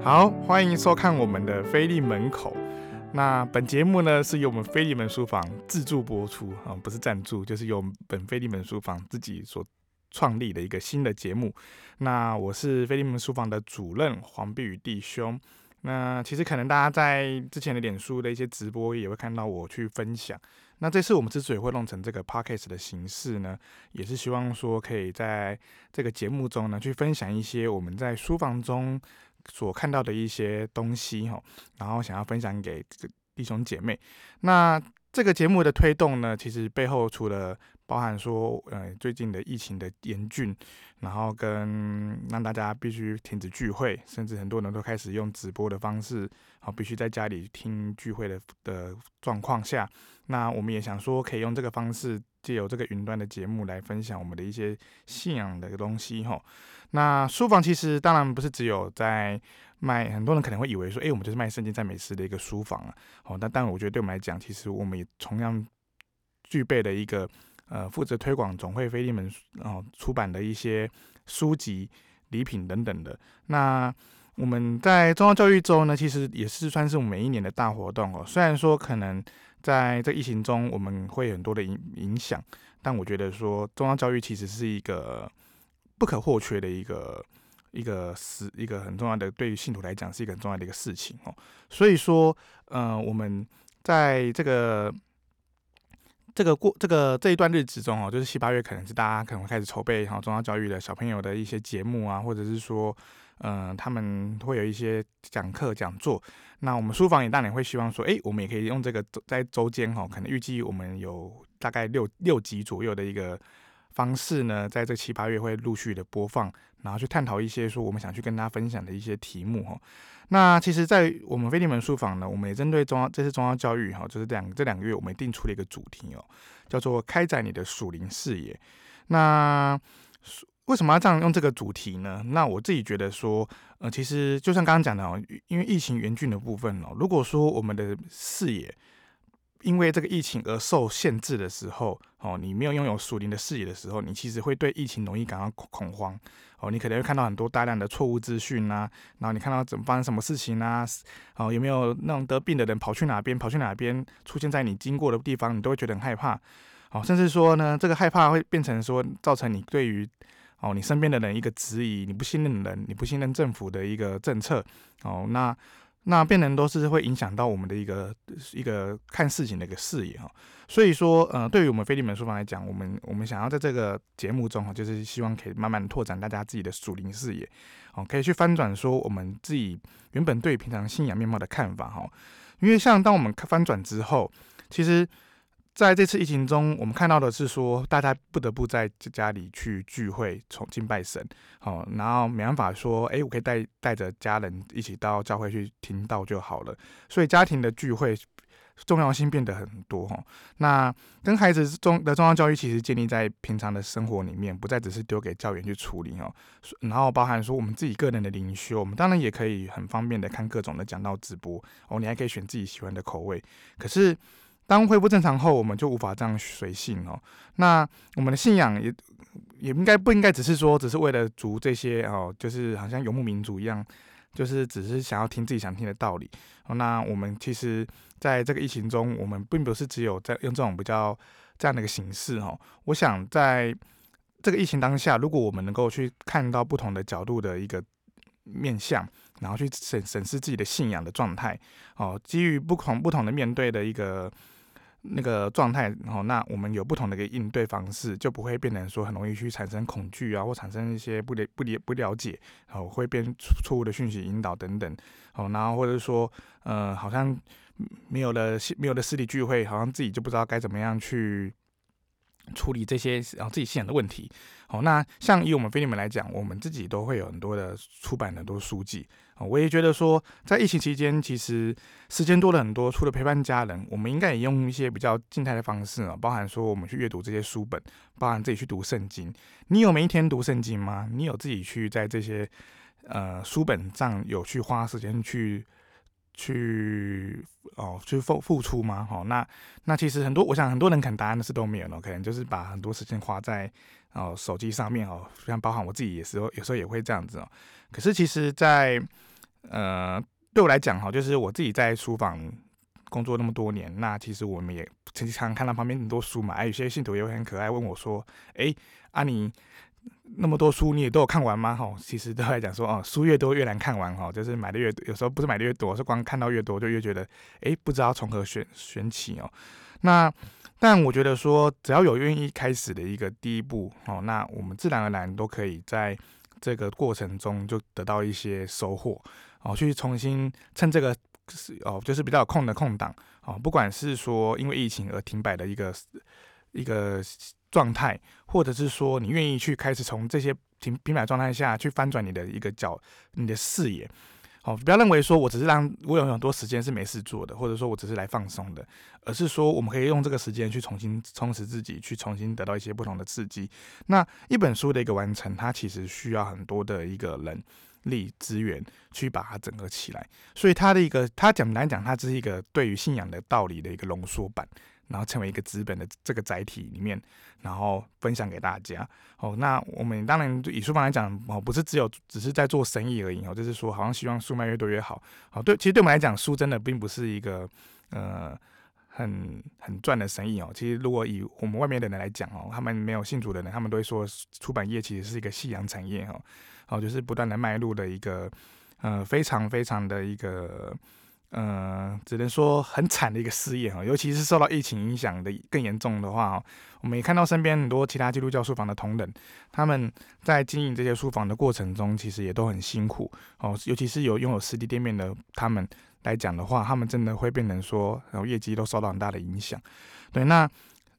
好，欢迎收看我们的菲利门口。那本节目呢是由我们菲利门书房自助播出啊，不是赞助，就是由本菲利门书房自己所创立的一个新的节目。那我是菲利门书房的主任黄碧宇弟兄。那其实可能大家在之前的脸书的一些直播也会看到我去分享。那这次我们之所以会弄成这个 podcast 的形式呢，也是希望说可以在这个节目中呢去分享一些我们在书房中所看到的一些东西哈，然后想要分享给弟兄姐妹。那这个节目的推动呢，其实背后除了包含说，呃，最近的疫情的严峻，然后跟让大家必须停止聚会，甚至很多人都开始用直播的方式，好，必须在家里听聚会的的状况下，那我们也想说，可以用这个方式，借由这个云端的节目来分享我们的一些信仰的东西，哈。那书房其实当然不是只有在卖，很多人可能会以为说，诶，我们就是卖圣经赞美诗的一个书房啊，好，那当然我觉得对我们来讲，其实我们也同样具备了一个。呃，负责推广总会腓利门哦出版的一些书籍、礼品等等的。那我们在中央教育周呢，其实也是算是我们每一年的大活动哦。虽然说可能在这疫情中我们会很多的影影响，但我觉得说中央教育其实是一个不可或缺的一个一个是一个很重要的，对于信徒来讲是一个很重要的一个事情哦。所以说，呃，我们在这个。这个过这个这一段日子中哦，就是七八月，可能是大家可能会开始筹备哈，宗教教育的小朋友的一些节目啊，或者是说，嗯、他们会有一些讲课讲座。那我们书房也当然会希望说，哎，我们也可以用这个在周间哈，可能预计我们有大概六六集左右的一个方式呢，在这七八月会陆续的播放，然后去探讨一些说我们想去跟大家分享的一些题目哈。那其实，在我们飞利门书房呢，我们也针对中央这次中央教育哈，就是两这两个月，我们定出了一个主题哦，叫做开展你的属灵视野。那为什么要这样用这个主题呢？那我自己觉得说，呃，其实就像刚刚讲的哦，因为疫情严峻的部分哦，如果说我们的视野，因为这个疫情而受限制的时候，哦，你没有拥有属灵的视野的时候，你其实会对疫情容易感到恐慌，哦，你可能会看到很多大量的错误资讯啊，然后你看到怎么发生什么事情啊，哦，有没有那种得病的人跑去哪边，跑去哪边出现在你经过的地方，你都会觉得很害怕，哦，甚至说呢，这个害怕会变成说造成你对于哦你身边的人一个质疑，你不信任人，你不信任政府的一个政策，哦，那。那变成都是会影响到我们的一个一个看事情的一个视野哈，所以说呃，对于我们非利门书房来讲，我们我们想要在这个节目中哈，就是希望可以慢慢拓展大家自己的属灵视野，哦，可以去翻转说我们自己原本对平常信仰面貌的看法哈，因为像当我们翻转之后，其实。在这次疫情中，我们看到的是说，大家不得不在家里去聚会、崇敬拜神，好，然后没办法说，哎，我可以带带着家人一起到教会去听到就好了。所以家庭的聚会重要性变得很多哈。那跟孩子中的重要教育，其实建立在平常的生活里面，不再只是丢给教员去处理哦。然后包含说我们自己个人的灵修，我们当然也可以很方便的看各种的讲道直播哦，你还可以选自己喜欢的口味。可是。当恢复正常后，我们就无法这样随性哦。那我们的信仰也也应该不应该只是说，只是为了逐这些哦，就是好像游牧民族一样，就是只是想要听自己想听的道理。那我们其实在这个疫情中，我们并不是只有在用这种比较这样的一个形式哦。我想在这个疫情当下，如果我们能够去看到不同的角度的一个面向，然后去审审视自己的信仰的状态哦，基于不同不同的面对的一个。那个状态，然后那我们有不同的一个应对方式，就不会变成说很容易去产生恐惧啊，或产生一些不了不了不了解，然后会变错误的讯息引导等等，哦，然后或者说，呃，好像没有了没有了实体聚会，好像自己就不知道该怎么样去处理这些然后自己信仰的问题。好，那像以我们腓利门来讲，我们自己都会有很多的出版很多书籍。我也觉得说，在疫情期间，其实时间多了很多。除了陪伴家人，我们应该也用一些比较静态的方式啊，包含说我们去阅读这些书本，包含自己去读圣经。你有每一天读圣经吗？你有自己去在这些呃书本上有去花时间去去哦去付付出吗？好，那那其实很多，我想很多人可能答案的是都没有了，可能就是把很多时间花在。哦，手机上面哦，像包含我自己有时候有时候也会这样子哦。可是其实，在呃，对我来讲哈，就是我自己在书房工作那么多年，那其实我们也经常看到旁边很多书嘛，哎有些信徒也会很可爱问我说：“哎，啊你那么多书你也都有看完吗？”哈，其实都来讲说哦，书越多越难看完哈，就是买的越多，有时候不是买的越多，是光看到越多就越觉得哎，不知道从何选选起哦。那但我觉得说，只要有愿意开始的一个第一步哦，那我们自然而然都可以在这个过程中就得到一些收获哦，去重新趁这个哦，就是比较有空的空档哦，不管是说因为疫情而停摆的一个一个状态，或者是说你愿意去开始从这些停停摆状态下去翻转你的一个角，你的视野。哦，不要认为说我只是让我有很多时间是没事做的，或者说我只是来放松的，而是说我们可以用这个时间去重新充实自己，去重新得到一些不同的刺激。那一本书的一个完成，它其实需要很多的一个人力资源去把它整合起来，所以它的一个，它简单讲，它只是一个对于信仰的道理的一个浓缩版。然后成为一个资本的这个载体里面，然后分享给大家。哦，那我们当然以书房来讲，哦，不是只有只是在做生意而已哦，就是说好像希望书卖越多越好。好，对，其实对我们来讲，书真的并不是一个呃很很赚的生意哦。其实如果以我们外面的人来讲哦，他们没有信主的人，他们都会说出版业其实是一个夕阳产业哈。哦，就是不断的迈入的一个呃非常非常的一个。呃，只能说很惨的一个事业哈，尤其是受到疫情影响的更严重的话，我们也看到身边很多其他基督教书房的同仁，他们在经营这些书房的过程中，其实也都很辛苦哦。尤其是有拥有实体店面的他们来讲的话，他们真的会变成说，然后业绩都受到很大的影响。对，那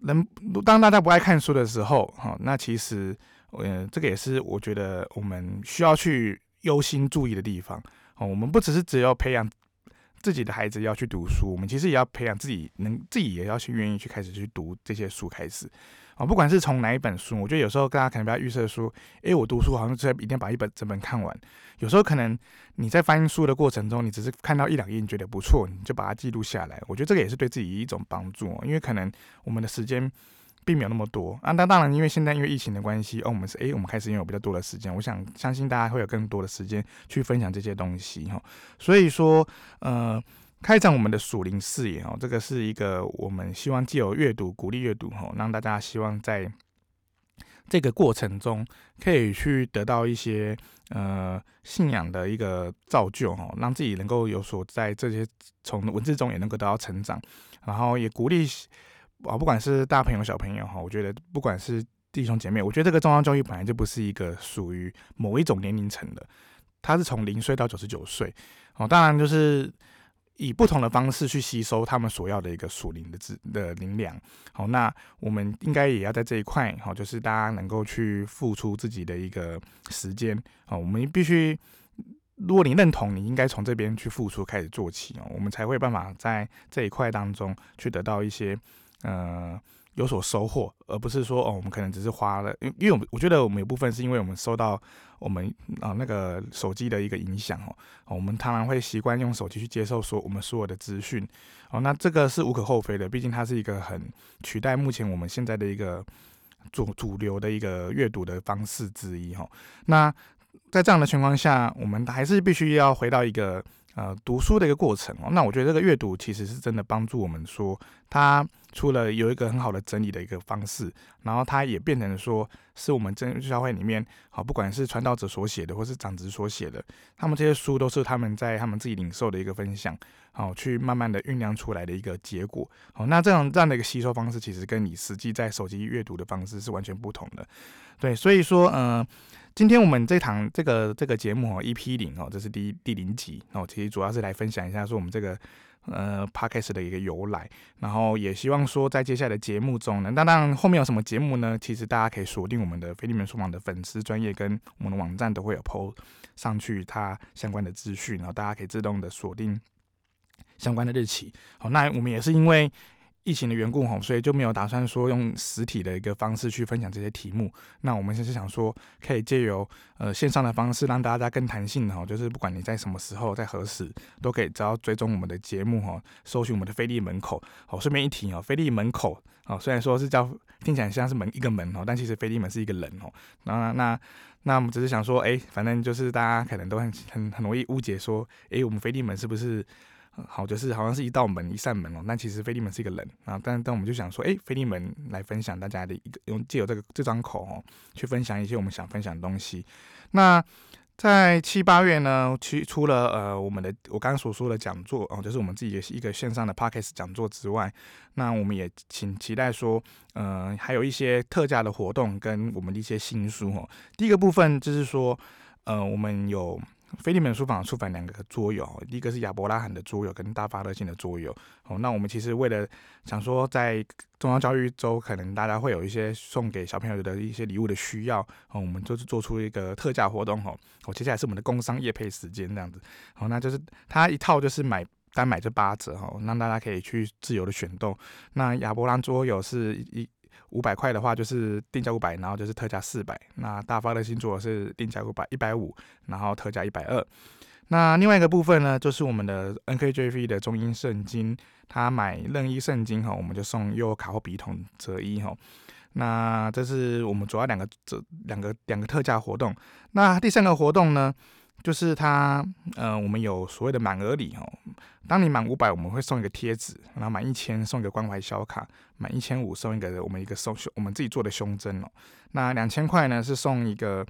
人当大家不爱看书的时候，哈，那其实呃，这个也是我觉得我们需要去忧心注意的地方哦。我们不只是只有培养。自己的孩子要去读书，我们其实也要培养自己，能自己也要去愿意去开始去读这些书开始啊。不管是从哪一本书，我觉得有时候大家可能不要预设说，诶，我读书好像就一定要把一本整本看完。有时候可能你在翻书的过程中，你只是看到一两页，你觉得不错，你就把它记录下来。我觉得这个也是对自己一种帮助，因为可能我们的时间。并没有那么多啊，那当然，因为现在因为疫情的关系，哦，我们是诶，我们开始拥有比较多的时间。我想相信大家会有更多的时间去分享这些东西哈。所以说，呃，开展我们的属灵视野哦，这个是一个我们希望既有阅读鼓励阅读哈，让大家希望在这个过程中可以去得到一些呃信仰的一个造就哈，让自己能够有所在这些从文字中也能够得到成长，然后也鼓励。啊，不管是大朋友小朋友哈，我觉得不管是弟兄姐妹，我觉得这个宗教教育本来就不是一个属于某一种年龄层的，它是从零岁到九十九岁哦，当然就是以不同的方式去吸收他们所要的一个属灵的资的灵粮。好，那我们应该也要在这一块哈，就是大家能够去付出自己的一个时间啊，我们必须，如果你认同，你应该从这边去付出开始做起哦，我们才会办法在这一块当中去得到一些。呃，有所收获，而不是说哦，我们可能只是花了，因因为我们我觉得我们有部分是因为我们受到我们啊、那个手机的一个影响哦，我们当然会习惯用手机去接受说我们所有的资讯哦，那这个是无可厚非的，毕竟它是一个很取代目前我们现在的一个主主流的一个阅读的方式之一哈。那在这样的情况下，我们还是必须要回到一个。呃，读书的一个过程哦，那我觉得这个阅读其实是真的帮助我们说，它除了有一个很好的整理的一个方式，然后它也变成说是我们真耶稣教会里面，好，不管是传道者所写的，或是长执所写的，他们这些书都是他们在他们自己领受的一个分享，好，去慢慢的酝酿出来的一个结果。好，那这样这样的一个吸收方式，其实跟你实际在手机阅读的方式是完全不同的。对，所以说，呃。今天我们这堂这个这个节目哦，EP 零哦，这是第第零集哦，其实主要是来分享一下说我们这个呃 Podcast 的一个由来，然后也希望说在接下来的节目中呢，那当然后面有什么节目呢？其实大家可以锁定我们的腓利门书房的粉丝专业跟我们的网站都会有 PO 上去它相关的资讯，然后大家可以自动的锁定相关的日期。好，那我们也是因为。疫情的缘故吼，所以就没有打算说用实体的一个方式去分享这些题目。那我们就是想说，可以借由呃线上的方式，让大家更弹性，就是不管你在什么时候，在何时，都可以只要追踪我们的节目吼，搜寻我们的飞利门口。好，顺便一提哦，飞利门口哦，虽然说是叫听起来像是门一个门哦，但其实飞利门是一个人哦。那那那我们只是想说，哎，反正就是大家可能都很很很容易误解说，哎，我们飞利门是不是好，就是好像是一道门一扇门哦。但其实腓利门是一个人啊。但但我们就想说，哎，腓利门来分享大家的一个用借由这个这张口哦，去分享一些我们想分享的东西。那。在七八月呢，其除了呃我们的我刚刚所说的讲座哦，就是我们自己的一个线上的 Podcast 讲座之外，那我们也请期待说，呃还有一些特价的活动跟我们的一些新书哦。第一个部分就是说，呃我们有。菲利门书房出版两个桌游，第一个是亚伯拉罕的桌游跟大发热心的桌游。哦，那我们其实为了想说，在中央教育周，可能大家会有一些送给小朋友的一些礼物的需要，哦，我们就是做出一个特价活动，哦，哦，接下来是我们的工商业配时间这样子，好，那就是它一套就是买单买就八折，哈，让大家可以去自由的选购。那亚伯拉桌游是一。五百块的话就是定价五百，然后就是特价四百。那大发的星座是定价五百一百五，然后特价一百二。那另外一个部分呢，就是我们的 NKJV 的中英圣经，他买任意圣经哈，我们就送优卡或笔筒折一哈。那这是我们主要两个这两个两个特价活动。那第三个活动呢？就是它，呃，我们有所谓的满额礼哦。当你满五百，我们会送一个贴纸；然后满一千，送一个关怀小卡；满一千五，送一个我们一个胸我们自己做的胸针哦。那两千块呢，是送一个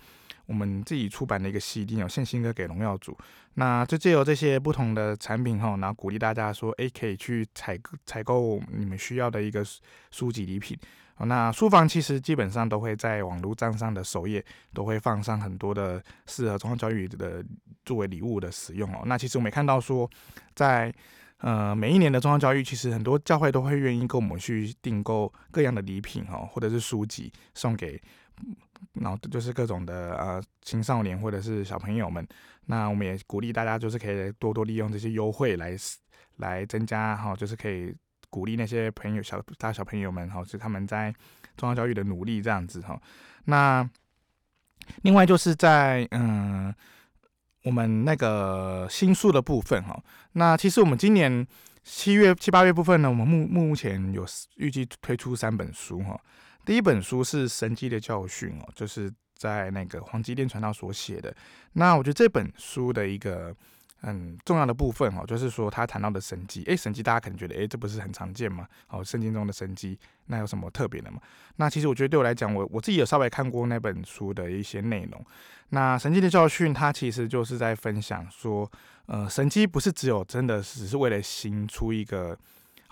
我们自己出版的一个 CD 哦，献新歌给荣耀主。那就借由这些不同的产品哈，然后鼓励大家说，哎，可以去采采购你们需要的一个书籍礼品。那书房其实基本上都会在网络账上的首页都会放上很多的适合中央教育的作为礼物的使用哦。那其实我们也看到说，在呃每一年的中央教育，其实很多教会都会愿意跟我们去订购各样的礼品哦，或者是书籍送给，然后就是各种的呃青少年或者是小朋友们。那我们也鼓励大家就是可以多多利用这些优惠来来增加哈，就是可以。鼓励那些朋友小大小朋友们哈，是他们在中央教育的努力这样子哈。那另外就是在嗯，我们那个新书的部分哈。那其实我们今年七月七八月部分呢，我们目目前有预计推出三本书哈。第一本书是神机的教训哦，就是在那个黄基甸传道所写的。那我觉得这本书的一个。很重要的部分哦，就是说他谈到的神迹，诶，神迹大家可能觉得，诶，这不是很常见吗？哦，圣经中的神迹，那有什么特别的吗？那其实我觉得对我来讲，我我自己有稍微看过那本书的一些内容。那神迹的教训，它其实就是在分享说，呃，神迹不是只有真的只是为了行出一个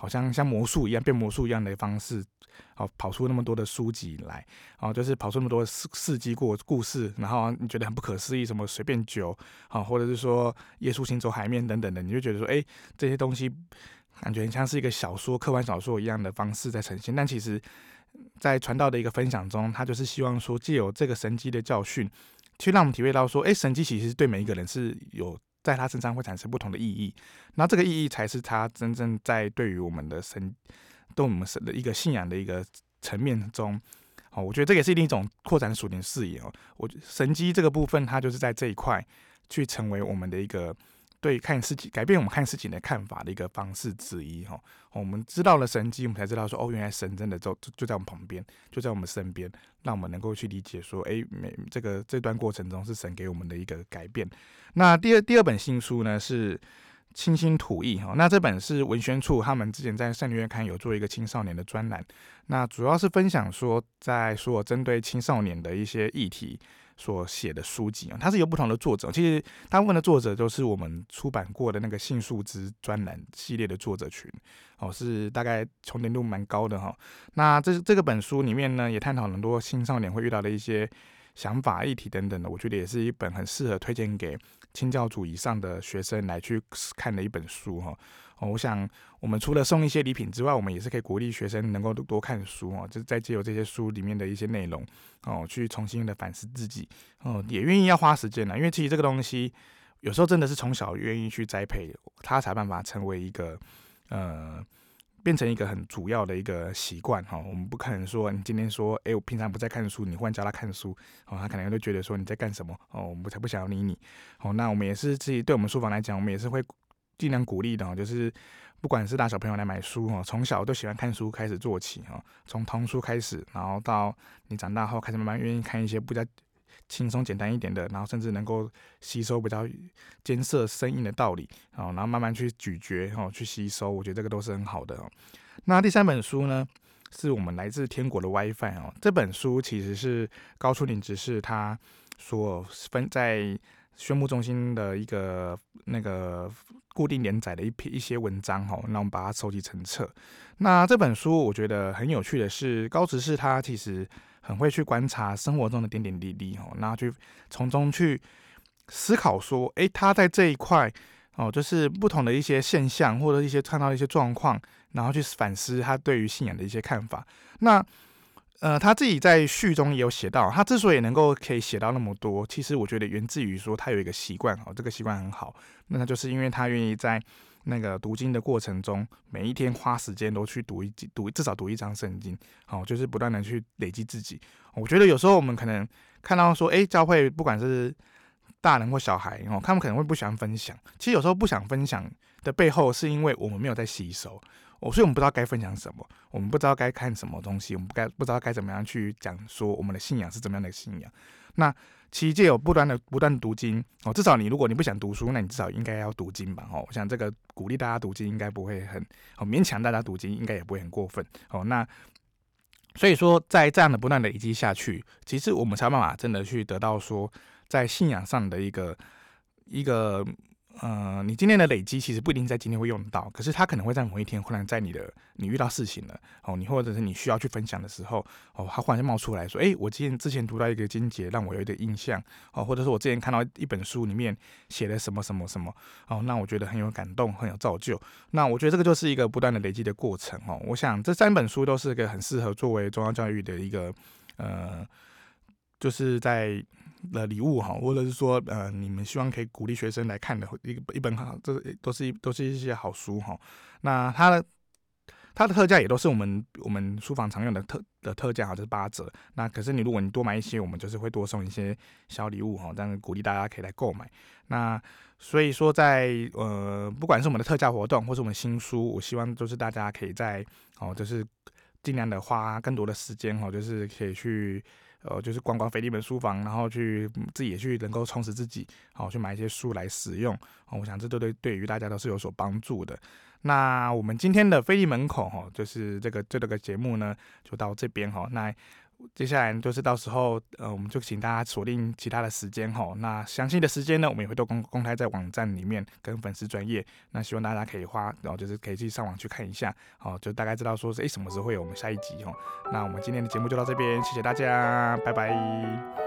好像像魔术一样变魔术一样的方式。好，跑出那么多的书籍来，哦，就是跑出那么多事事迹过故事，然后你觉得很不可思议，什么随便酒，好，或者是说耶稣行走海面等等的，你就觉得说，哎，这些东西感觉很像是一个小说、科幻小说一样的方式在呈现。但其实，在传道的一个分享中，他就是希望说，借由这个神迹的教训，去让我们体会到说，哎，神迹其实对每一个人是有在他身上会产生不同的意义，那这个意义才是他真正在对于我们的神。对我们神的一个信仰的一个层面中，哦，我觉得这也是另一种扩展属灵视野哦。我神机这个部分，它就是在这一块去成为我们的一个对看事情、改变我们看事情的看法的一个方式之一哈。我们知道了神迹，我们才知道说，哦，原来神真的就就在我们旁边，就在我们身边，让我们能够去理解说，哎，每这个这段过程中是神给我们的一个改变。那第二第二本新书呢是。清新吐意哈，那这本是文宣处他们之前在圣经月刊有做一个青少年的专栏，那主要是分享说，在说针对青少年的一些议题所写的书籍啊，它是由不同的作者，其实大部分的作者都是我们出版过的那个杏树之专栏系列的作者群，哦，是大概重叠度蛮高的哈。那这这个本书里面呢，也探讨很多青少年会遇到的一些想法、议题等等的，我觉得也是一本很适合推荐给。清教组以上的学生来去看的一本书哈，哦，我想我们除了送一些礼品之外，我们也是可以鼓励学生能够多看书哦，就是在借由这些书里面的一些内容哦，去重新的反思自己哦，也愿意要花时间呢，因为其实这个东西有时候真的是从小愿意去栽培，他才办法成为一个呃。变成一个很主要的一个习惯哈，我们不可能说你今天说，哎，我平常不在看书，你忽然教他看书，哦，他可能都觉得说你在干什么？哦，我们才不想要理你，哦，那我们也是自己对我们书房来讲，我们也是会尽量鼓励的哦，就是不管是大小朋友来买书哦，从小都喜欢看书开始做起哦，从童书开始，然后到你长大后开始慢慢愿意看一些比较轻松简单一点的，然后甚至能够吸收比较艰涩生硬的道理哦，然后慢慢去咀嚼哦，去吸收，我觉得这个都是很好的哦。那第三本书呢，是我们来自天国的 WiFi 哦，这本书其实是高出林执事他所分在。宣布中心的一个那个固定连载的一篇一些文章哈，那我们把它收集成册。那这本书我觉得很有趣的是，高执事他其实很会去观察生活中的点点滴滴哦，然后去从中去思考说，诶、他在这一块哦，就是不同的一些现象或者一些看到的一些状况，然后去反思他对于信仰的一些看法。那呃，他自己在序中也有写到，他之所以能够可以写到那么多，其实我觉得源自于说他有一个习惯哦，这个习惯很好，那他就是因为他愿意在那个读经的过程中，每一天花时间都去读一读，至少读一章圣经，好，就是不断的去累积自己。我觉得有时候我们可能看到说，诶，教会不管是大人或小孩哦，他们可能会不喜欢分享，其实有时候不想分享的背后，是因为我们没有在吸收。我所以，我们不知道该分享什么，我们不知道该看什么东西，我们不该不知道该怎么样去讲说我们的信仰是怎么样的信仰。那其实借有不断的不断读经哦，至少你如果你不想读书，那你至少应该要读经吧哦。我想这个鼓励大家读经应该不会很哦勉强大家读经，应该也不会很过分哦。那所以说，在这样的不断的累积下去，其实我们才有办法真的去得到说在信仰上的一个一个。呃，你今天的累积其实不一定在今天会用到，可是它可能会在某一天忽然在你的你遇到事情了哦，你或者是你需要去分享的时候哦，它忽然就冒出来说，诶，我今天之前读到一个经节，让我有一点印象哦，或者是我之前看到一本书里面写的什么什么什么哦，那我觉得很有感动，很有造就。那我觉得这个就是一个不断的累积的过程哦。我想这三本书都是一个很适合作为中央教育的一个呃，就是在。的礼物哈，或者是说，呃，你们希望可以鼓励学生来看的一个一本好，这都是一都是一些好书哈。那它的它的特价也都是我们我们书房常用的特的特价哈，就是八折。那可是你如果你多买一些，我们就是会多送一些小礼物哈，这样鼓励大家可以来购买。那所以说，在呃，不管是我们的特价活动，或是我们新书，我希望就是大家可以在哦，就是尽量的花更多的时间哈，就是可以去。呃，就是逛逛飞利门书房，然后去自己也去能够充实自己，好去买一些书来使用。我想这都对对于大家都是有所帮助的。那我们今天的飞利门口哈，就是这个这个节目呢，就到这边哈。那接下来就是到时候，呃，我们就请大家锁定其他的时间哈。那详细的时间呢，我们也会都公公开在网站里面跟粉丝专业。那希望大家可以花，然后就是可以去上网去看一下，好，就大概知道说是，诶，什么时候会有我们下一集哈。那我们今天的节目就到这边，谢谢大家，拜拜。